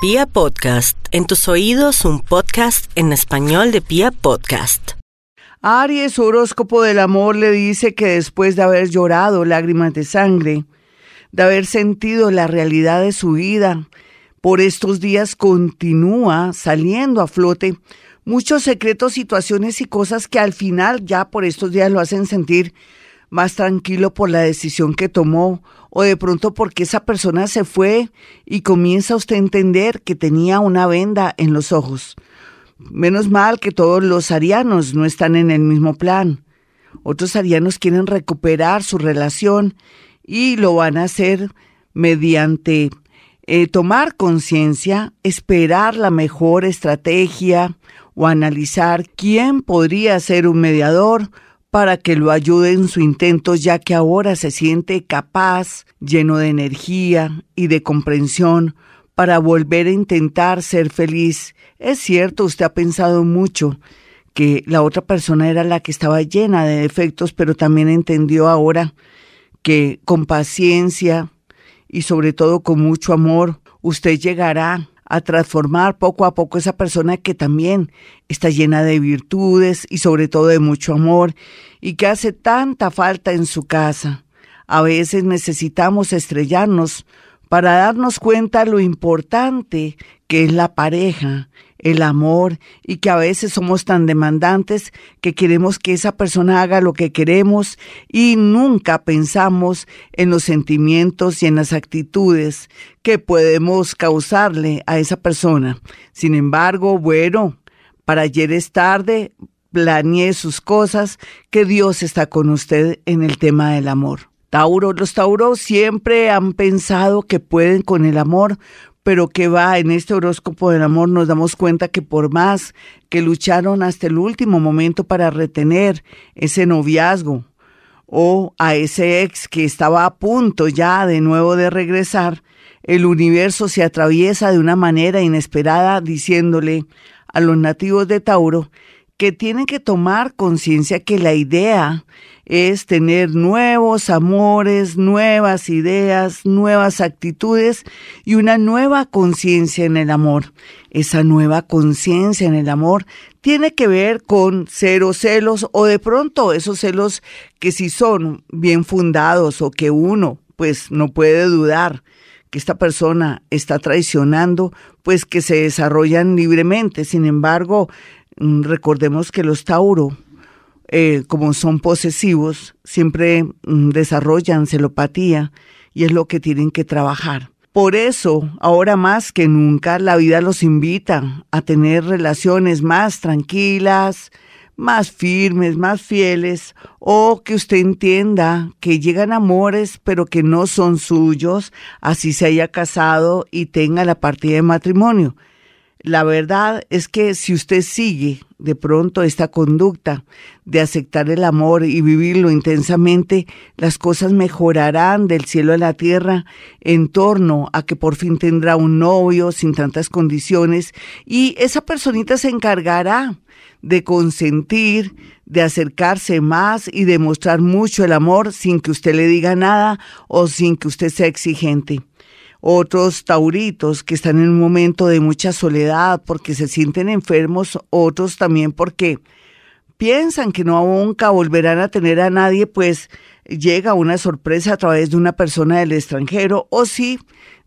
Pia Podcast, en tus oídos un podcast en español de Pia Podcast. Aries, horóscopo del amor le dice que después de haber llorado lágrimas de sangre, de haber sentido la realidad de su vida, por estos días continúa saliendo a flote muchos secretos, situaciones y cosas que al final ya por estos días lo hacen sentir más tranquilo por la decisión que tomó o de pronto porque esa persona se fue y comienza usted a entender que tenía una venda en los ojos. Menos mal que todos los arianos no están en el mismo plan. Otros arianos quieren recuperar su relación y lo van a hacer mediante eh, tomar conciencia, esperar la mejor estrategia o analizar quién podría ser un mediador para que lo ayude en su intento, ya que ahora se siente capaz, lleno de energía y de comprensión para volver a intentar ser feliz. Es cierto, usted ha pensado mucho que la otra persona era la que estaba llena de defectos, pero también entendió ahora que con paciencia y sobre todo con mucho amor, usted llegará a transformar poco a poco esa persona que también está llena de virtudes y sobre todo de mucho amor y que hace tanta falta en su casa. A veces necesitamos estrellarnos para darnos cuenta lo importante que es la pareja, el amor y que a veces somos tan demandantes que queremos que esa persona haga lo que queremos y nunca pensamos en los sentimientos y en las actitudes que podemos causarle a esa persona. Sin embargo, bueno, para ayer es tarde, planee sus cosas, que Dios está con usted en el tema del amor. Tauro, los Tauros siempre han pensado que pueden con el amor, pero que va en este horóscopo del amor nos damos cuenta que por más que lucharon hasta el último momento para retener ese noviazgo o a ese ex que estaba a punto ya de nuevo de regresar, el universo se atraviesa de una manera inesperada diciéndole a los nativos de Tauro que tienen que tomar conciencia que la idea es tener nuevos amores, nuevas ideas, nuevas actitudes y una nueva conciencia en el amor. Esa nueva conciencia en el amor tiene que ver con cero celos o de pronto esos celos que si son bien fundados o que uno pues no puede dudar que esta persona está traicionando, pues que se desarrollan libremente. Sin embargo, recordemos que los Tauro eh, como son posesivos, siempre mm, desarrollan celopatía y es lo que tienen que trabajar. Por eso, ahora más que nunca, la vida los invita a tener relaciones más tranquilas, más firmes, más fieles, o que usted entienda que llegan amores pero que no son suyos, así se haya casado y tenga la partida de matrimonio. La verdad es que si usted sigue de pronto esta conducta de aceptar el amor y vivirlo intensamente, las cosas mejorarán del cielo a la tierra en torno a que por fin tendrá un novio sin tantas condiciones y esa personita se encargará de consentir, de acercarse más y de mostrar mucho el amor sin que usted le diga nada o sin que usted sea exigente otros tauritos que están en un momento de mucha soledad porque se sienten enfermos, otros también porque piensan que no nunca volverán a tener a nadie, pues llega una sorpresa a través de una persona del extranjero o si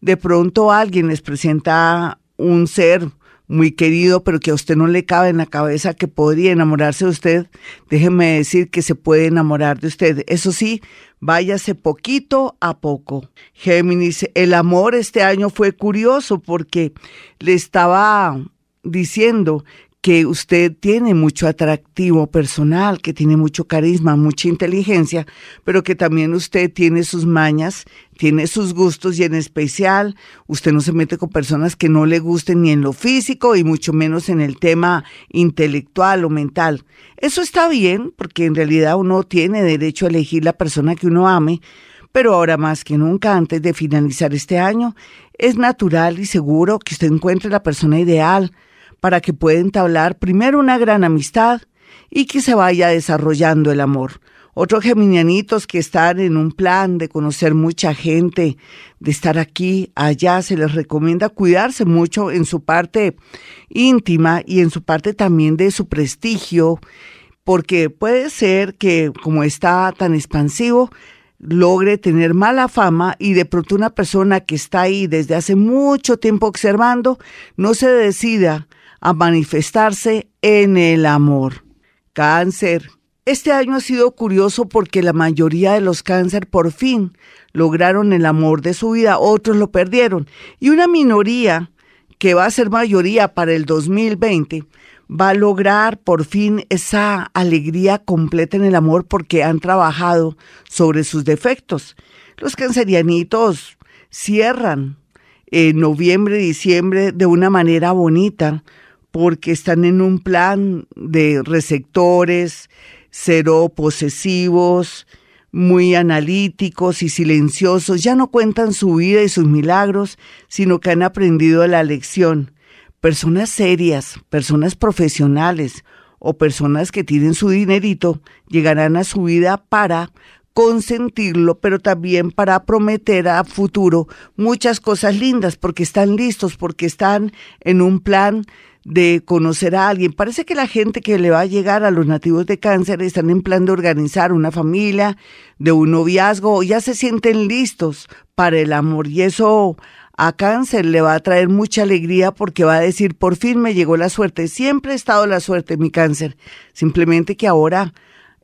de pronto alguien les presenta un ser muy querido, pero que a usted no le cabe en la cabeza que podría enamorarse de usted, déjeme decir que se puede enamorar de usted. Eso sí, váyase poquito a poco. Géminis, el amor este año fue curioso porque le estaba diciendo que usted tiene mucho atractivo personal, que tiene mucho carisma, mucha inteligencia, pero que también usted tiene sus mañas, tiene sus gustos y en especial usted no se mete con personas que no le gusten ni en lo físico y mucho menos en el tema intelectual o mental. Eso está bien porque en realidad uno tiene derecho a elegir la persona que uno ame, pero ahora más que nunca antes de finalizar este año, es natural y seguro que usted encuentre la persona ideal para que pueda entablar primero una gran amistad y que se vaya desarrollando el amor. Otros geminianitos que están en un plan de conocer mucha gente, de estar aquí, allá, se les recomienda cuidarse mucho en su parte íntima y en su parte también de su prestigio, porque puede ser que como está tan expansivo, logre tener mala fama y de pronto una persona que está ahí desde hace mucho tiempo observando no se decida a manifestarse en el amor. Cáncer. Este año ha sido curioso porque la mayoría de los cáncer por fin lograron el amor de su vida, otros lo perdieron. Y una minoría, que va a ser mayoría para el 2020, va a lograr por fin esa alegría completa en el amor porque han trabajado sobre sus defectos. Los cancerianitos cierran en noviembre, diciembre de una manera bonita porque están en un plan de receptores, cero posesivos, muy analíticos y silenciosos, ya no cuentan su vida y sus milagros, sino que han aprendido la lección. Personas serias, personas profesionales o personas que tienen su dinerito llegarán a su vida para consentirlo, pero también para prometer a futuro muchas cosas lindas, porque están listos, porque están en un plan de conocer a alguien. Parece que la gente que le va a llegar a los nativos de cáncer están en plan de organizar una familia, de un noviazgo, ya se sienten listos para el amor y eso a cáncer le va a traer mucha alegría porque va a decir, por fin me llegó la suerte. Siempre ha estado la suerte mi cáncer, simplemente que ahora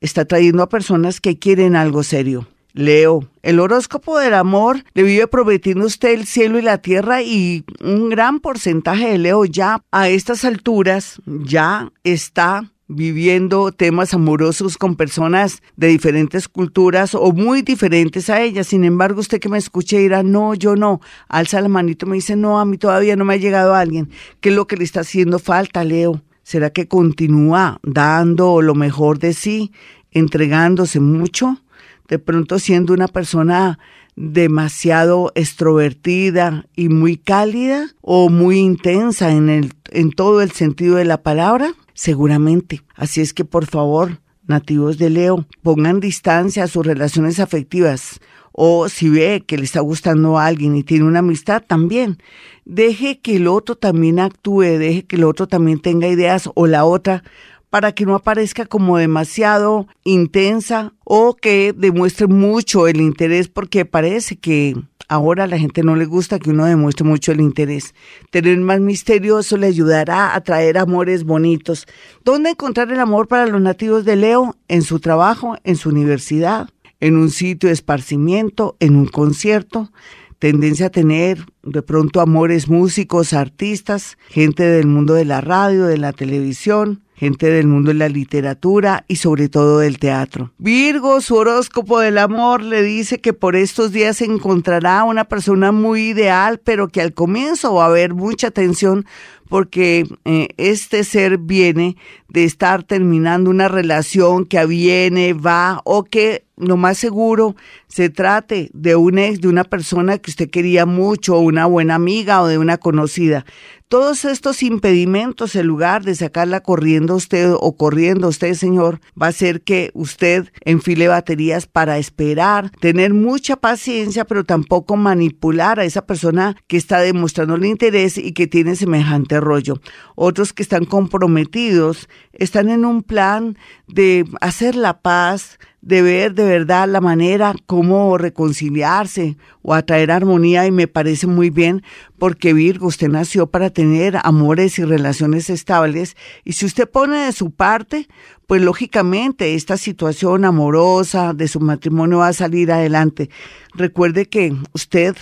está trayendo a personas que quieren algo serio. Leo, el horóscopo del amor le vive prometiendo usted el cielo y la tierra y un gran porcentaje de Leo ya a estas alturas ya está viviendo temas amorosos con personas de diferentes culturas o muy diferentes a ellas. Sin embargo, usted que me escuche dirá, no, yo no. Alza la manito, me dice, no, a mí todavía no me ha llegado alguien. ¿Qué es lo que le está haciendo falta, Leo? ¿Será que continúa dando lo mejor de sí, entregándose mucho? de pronto siendo una persona demasiado extrovertida y muy cálida o muy intensa en, el, en todo el sentido de la palabra? Seguramente. Así es que por favor, nativos de Leo, pongan distancia a sus relaciones afectivas o si ve que le está gustando a alguien y tiene una amistad también, deje que el otro también actúe, deje que el otro también tenga ideas o la otra para que no aparezca como demasiado intensa o que demuestre mucho el interés, porque parece que ahora a la gente no le gusta que uno demuestre mucho el interés. Tener más misterioso le ayudará a traer amores bonitos. ¿Dónde encontrar el amor para los nativos de Leo? En su trabajo, en su universidad, en un sitio de esparcimiento, en un concierto. Tendencia a tener de pronto amores músicos, artistas, gente del mundo de la radio, de la televisión, gente del mundo de la literatura y sobre todo del teatro. Virgo, su horóscopo del amor le dice que por estos días se encontrará una persona muy ideal, pero que al comienzo va a haber mucha tensión porque eh, este ser viene de estar terminando una relación que viene, va o que lo más seguro se trate de un ex, de una persona que usted quería mucho, una buena amiga o de una conocida. Todos estos impedimentos, en lugar de sacarla corriendo usted o corriendo usted, señor, va a ser que usted enfile baterías para esperar, tener mucha paciencia, pero tampoco manipular a esa persona que está demostrando el interés y que tiene semejante rollo. Otros que están comprometidos están en un plan de hacer la paz, de ver de verdad la manera cómo reconciliarse o atraer armonía y me parece muy bien porque Virgo, usted nació para tener amores y relaciones estables y si usted pone de su parte, pues lógicamente esta situación amorosa de su matrimonio va a salir adelante. Recuerde que usted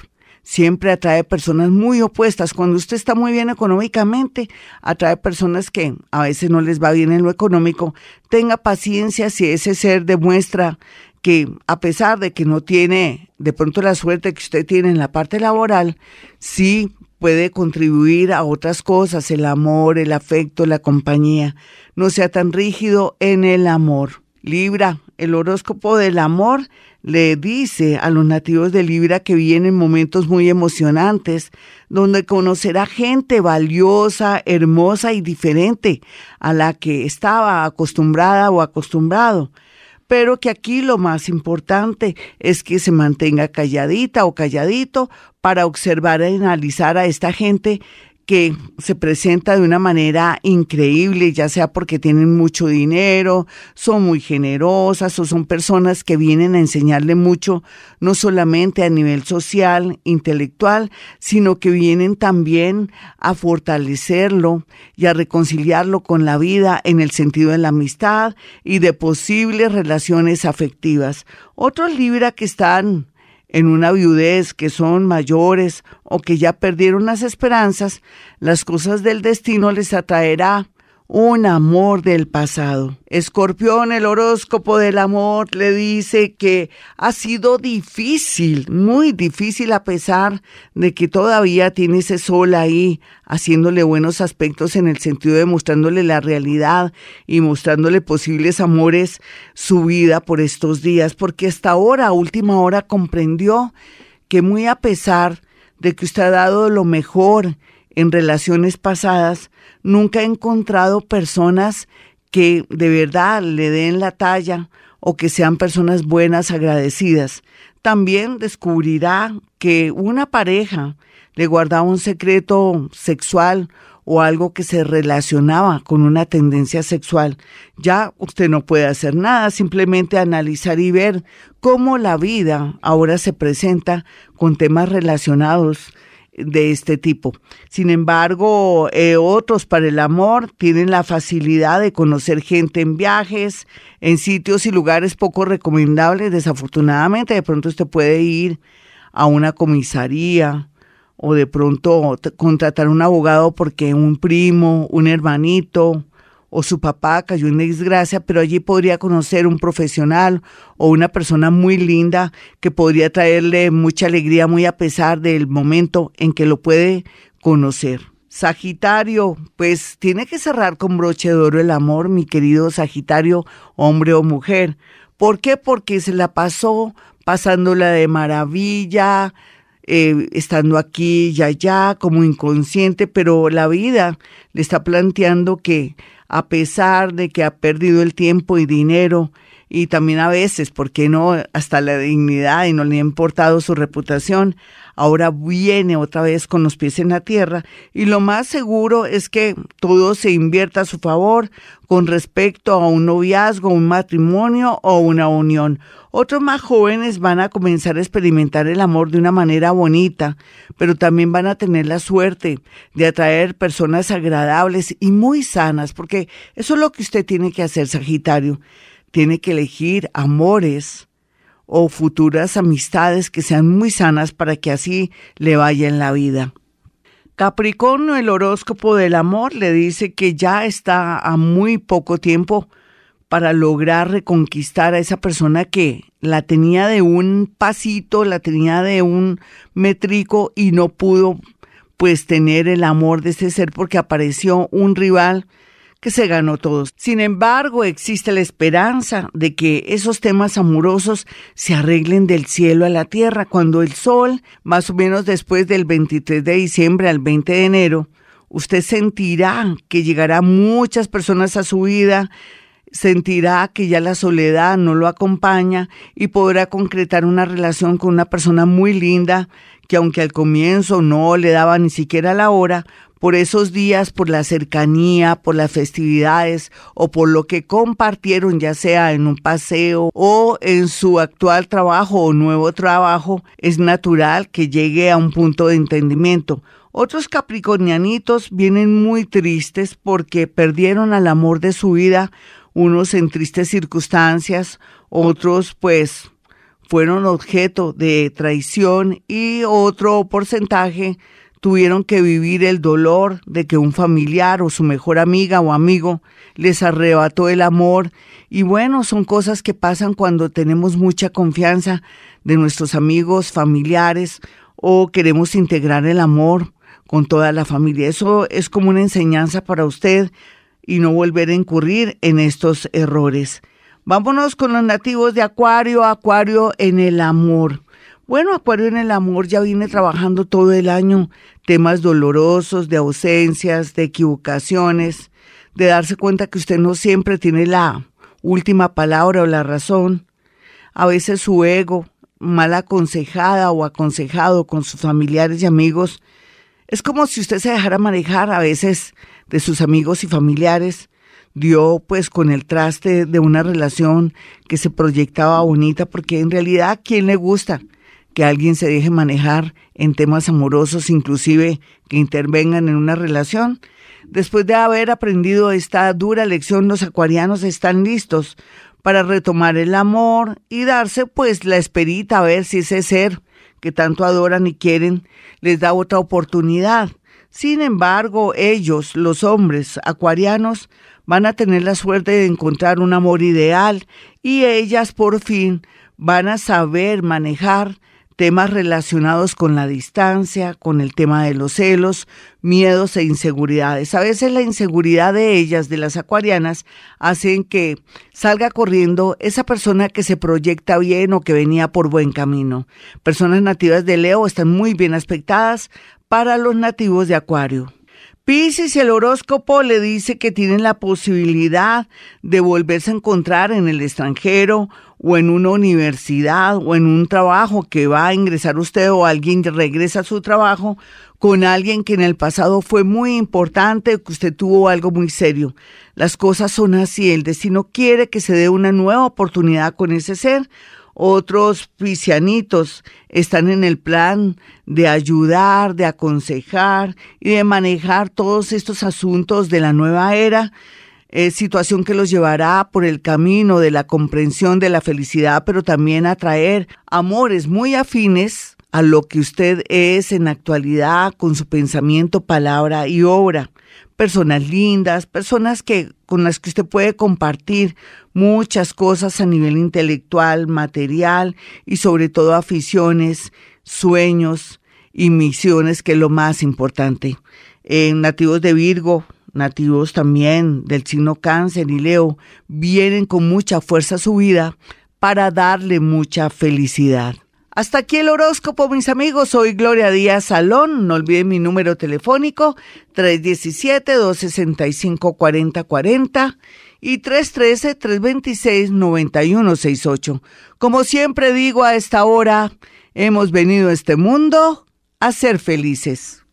siempre atrae personas muy opuestas. Cuando usted está muy bien económicamente, atrae personas que a veces no les va bien en lo económico. Tenga paciencia si ese ser demuestra que a pesar de que no tiene de pronto la suerte que usted tiene en la parte laboral, sí puede contribuir a otras cosas, el amor, el afecto, la compañía. No sea tan rígido en el amor. Libra, el horóscopo del amor le dice a los nativos de Libra que vienen momentos muy emocionantes, donde conocerá gente valiosa, hermosa y diferente a la que estaba acostumbrada o acostumbrado. pero que aquí lo más importante es que se mantenga calladita o calladito para observar y analizar a esta gente que se presenta de una manera increíble, ya sea porque tienen mucho dinero, son muy generosas o son personas que vienen a enseñarle mucho, no solamente a nivel social, intelectual, sino que vienen también a fortalecerlo y a reconciliarlo con la vida en el sentido de la amistad y de posibles relaciones afectivas. Otros Libra que están en una viudez, que son mayores o que ya perdieron las esperanzas, las cosas del destino les atraerá un amor del pasado. Escorpión, el horóscopo del amor, le dice que ha sido difícil, muy difícil a pesar de que todavía tiene ese sol ahí, haciéndole buenos aspectos en el sentido de mostrándole la realidad y mostrándole posibles amores su vida por estos días, porque hasta ahora, a última hora, comprendió que muy a pesar de que usted ha dado lo mejor en relaciones pasadas, nunca he encontrado personas que de verdad le den la talla o que sean personas buenas, agradecidas. También descubrirá que una pareja le guardaba un secreto sexual o algo que se relacionaba con una tendencia sexual. Ya usted no puede hacer nada, simplemente analizar y ver cómo la vida ahora se presenta con temas relacionados de este tipo. Sin embargo, eh, otros para el amor tienen la facilidad de conocer gente en viajes, en sitios y lugares poco recomendables. Desafortunadamente, de pronto usted puede ir a una comisaría o de pronto contratar un abogado porque un primo, un hermanito, o su papá cayó en desgracia, pero allí podría conocer un profesional o una persona muy linda que podría traerle mucha alegría muy a pesar del momento en que lo puede conocer. Sagitario, pues tiene que cerrar con broche de oro el amor, mi querido Sagitario, hombre o mujer. ¿Por qué? Porque se la pasó pasándola de maravilla, eh, estando aquí y allá como inconsciente, pero la vida le está planteando que a pesar de que ha perdido el tiempo y dinero y también a veces, ¿por qué no?, hasta la dignidad y no le ha importado su reputación, ahora viene otra vez con los pies en la tierra y lo más seguro es que todo se invierta a su favor con respecto a un noviazgo, un matrimonio o una unión. Otros más jóvenes van a comenzar a experimentar el amor de una manera bonita, pero también van a tener la suerte de atraer personas agradables y muy sanas, porque eso es lo que usted tiene que hacer, Sagitario tiene que elegir amores o futuras amistades que sean muy sanas para que así le vaya en la vida. Capricornio, el horóscopo del amor, le dice que ya está a muy poco tiempo para lograr reconquistar a esa persona que la tenía de un pasito, la tenía de un metrico y no pudo pues tener el amor de ese ser porque apareció un rival que se ganó todos. Sin embargo, existe la esperanza de que esos temas amorosos se arreglen del cielo a la tierra cuando el sol, más o menos después del 23 de diciembre al 20 de enero, usted sentirá que llegará muchas personas a su vida, sentirá que ya la soledad no lo acompaña y podrá concretar una relación con una persona muy linda que aunque al comienzo no le daba ni siquiera la hora, por esos días, por la cercanía, por las festividades o por lo que compartieron, ya sea en un paseo o en su actual trabajo o nuevo trabajo, es natural que llegue a un punto de entendimiento. Otros capricornianitos vienen muy tristes porque perdieron al amor de su vida, unos en tristes circunstancias, otros pues fueron objeto de traición y otro porcentaje tuvieron que vivir el dolor de que un familiar o su mejor amiga o amigo les arrebató el amor. Y bueno, son cosas que pasan cuando tenemos mucha confianza de nuestros amigos, familiares o queremos integrar el amor con toda la familia. Eso es como una enseñanza para usted y no volver a incurrir en estos errores. Vámonos con los nativos de Acuario, Acuario en el amor. Bueno, Acuario en el amor ya viene trabajando todo el año temas dolorosos, de ausencias, de equivocaciones, de darse cuenta que usted no siempre tiene la última palabra o la razón. A veces su ego, mal aconsejada o aconsejado con sus familiares y amigos, es como si usted se dejara manejar a veces de sus amigos y familiares, dio pues con el traste de una relación que se proyectaba bonita, porque en realidad, quién le gusta? Que alguien se deje manejar en temas amorosos, inclusive que intervengan en una relación. Después de haber aprendido esta dura lección, los acuarianos están listos para retomar el amor y darse pues la esperita a ver si ese ser que tanto adoran y quieren les da otra oportunidad. Sin embargo, ellos, los hombres acuarianos, van a tener la suerte de encontrar un amor ideal y ellas por fin van a saber manejar temas relacionados con la distancia, con el tema de los celos, miedos e inseguridades. A veces la inseguridad de ellas, de las acuarianas, hacen que salga corriendo esa persona que se proyecta bien o que venía por buen camino. Personas nativas de Leo están muy bien aspectadas para los nativos de Acuario. Piscis, el horóscopo le dice que tienen la posibilidad de volverse a encontrar en el extranjero o en una universidad o en un trabajo que va a ingresar usted o alguien regresa a su trabajo con alguien que en el pasado fue muy importante, que usted tuvo algo muy serio. Las cosas son así, el destino quiere que se dé una nueva oportunidad con ese ser otros piscianitos están en el plan de ayudar, de aconsejar y de manejar todos estos asuntos de la nueva era, eh, situación que los llevará por el camino de la comprensión de la felicidad, pero también a traer amores muy afines a lo que usted es en actualidad con su pensamiento, palabra y obra personas lindas, personas que con las que usted puede compartir muchas cosas a nivel intelectual, material y sobre todo aficiones, sueños y misiones, que es lo más importante. En nativos de Virgo, nativos también del signo Cáncer y Leo, vienen con mucha fuerza a su vida para darle mucha felicidad. Hasta aquí el horóscopo, mis amigos. Soy Gloria Díaz Salón. No olviden mi número telefónico 317-265-4040 y 313-326-9168. Como siempre digo a esta hora, hemos venido a este mundo a ser felices.